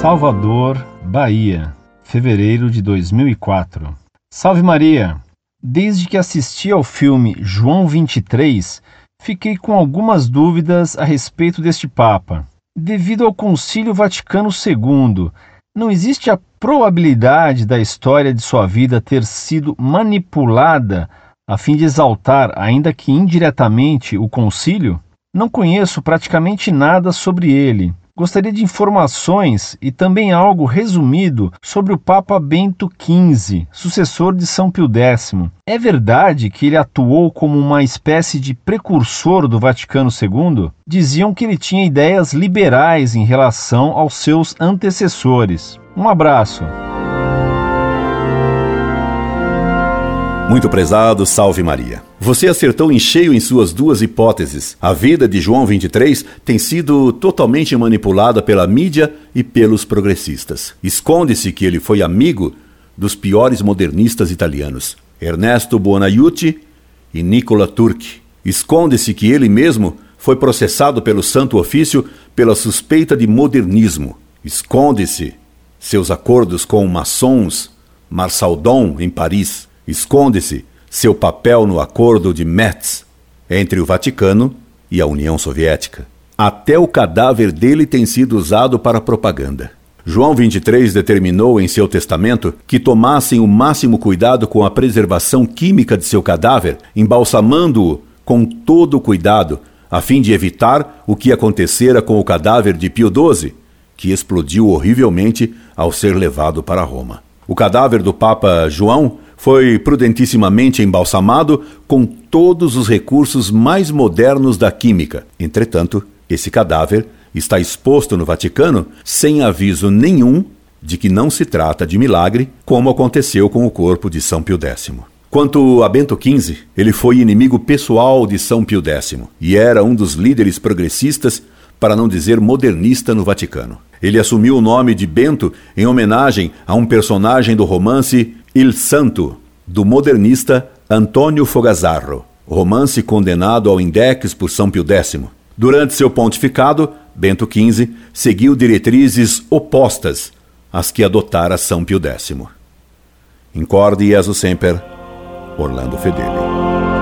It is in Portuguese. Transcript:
Salvador, Bahia, fevereiro de 2004. Salve Maria! Desde que assisti ao filme João 23, fiquei com algumas dúvidas a respeito deste Papa. Devido ao Concílio Vaticano II, não existe a probabilidade da história de sua vida ter sido manipulada a fim de exaltar, ainda que indiretamente, o concílio? Não conheço praticamente nada sobre ele. Gostaria de informações e também algo resumido sobre o Papa Bento XV, sucessor de São Pio X. É verdade que ele atuou como uma espécie de precursor do Vaticano II? Diziam que ele tinha ideias liberais em relação aos seus antecessores. Um abraço. Muito prezado, salve Maria. Você acertou em cheio em suas duas hipóteses. A vida de João 23 tem sido totalmente manipulada pela mídia e pelos progressistas. Esconde-se que ele foi amigo dos piores modernistas italianos, Ernesto Buonaiuti e Nicola Turchi. Esconde-se que ele mesmo foi processado pelo Santo Ofício pela suspeita de modernismo. Esconde-se seus acordos com maçons, Marsaldon em Paris esconde-se seu papel no Acordo de Metz entre o Vaticano e a União Soviética. Até o cadáver dele tem sido usado para propaganda. João 23 determinou em seu testamento que tomassem o máximo cuidado com a preservação química de seu cadáver, embalsamando-o com todo cuidado, a fim de evitar o que acontecera com o cadáver de Pio XII, que explodiu horrivelmente ao ser levado para Roma. O cadáver do Papa João foi prudentissimamente embalsamado com todos os recursos mais modernos da química. Entretanto, esse cadáver está exposto no Vaticano sem aviso nenhum de que não se trata de milagre, como aconteceu com o corpo de São Pio X. Quanto a Bento XV, ele foi inimigo pessoal de São Pio X e era um dos líderes progressistas, para não dizer modernista, no Vaticano. Ele assumiu o nome de Bento em homenagem a um personagem do romance Il Santo, do modernista Antônio Fogazarro, romance condenado ao index por São Pio X. Durante seu pontificado, Bento XV seguiu diretrizes opostas às que adotara São Pio X. Incorde Jesus Semper, Orlando Fedeli.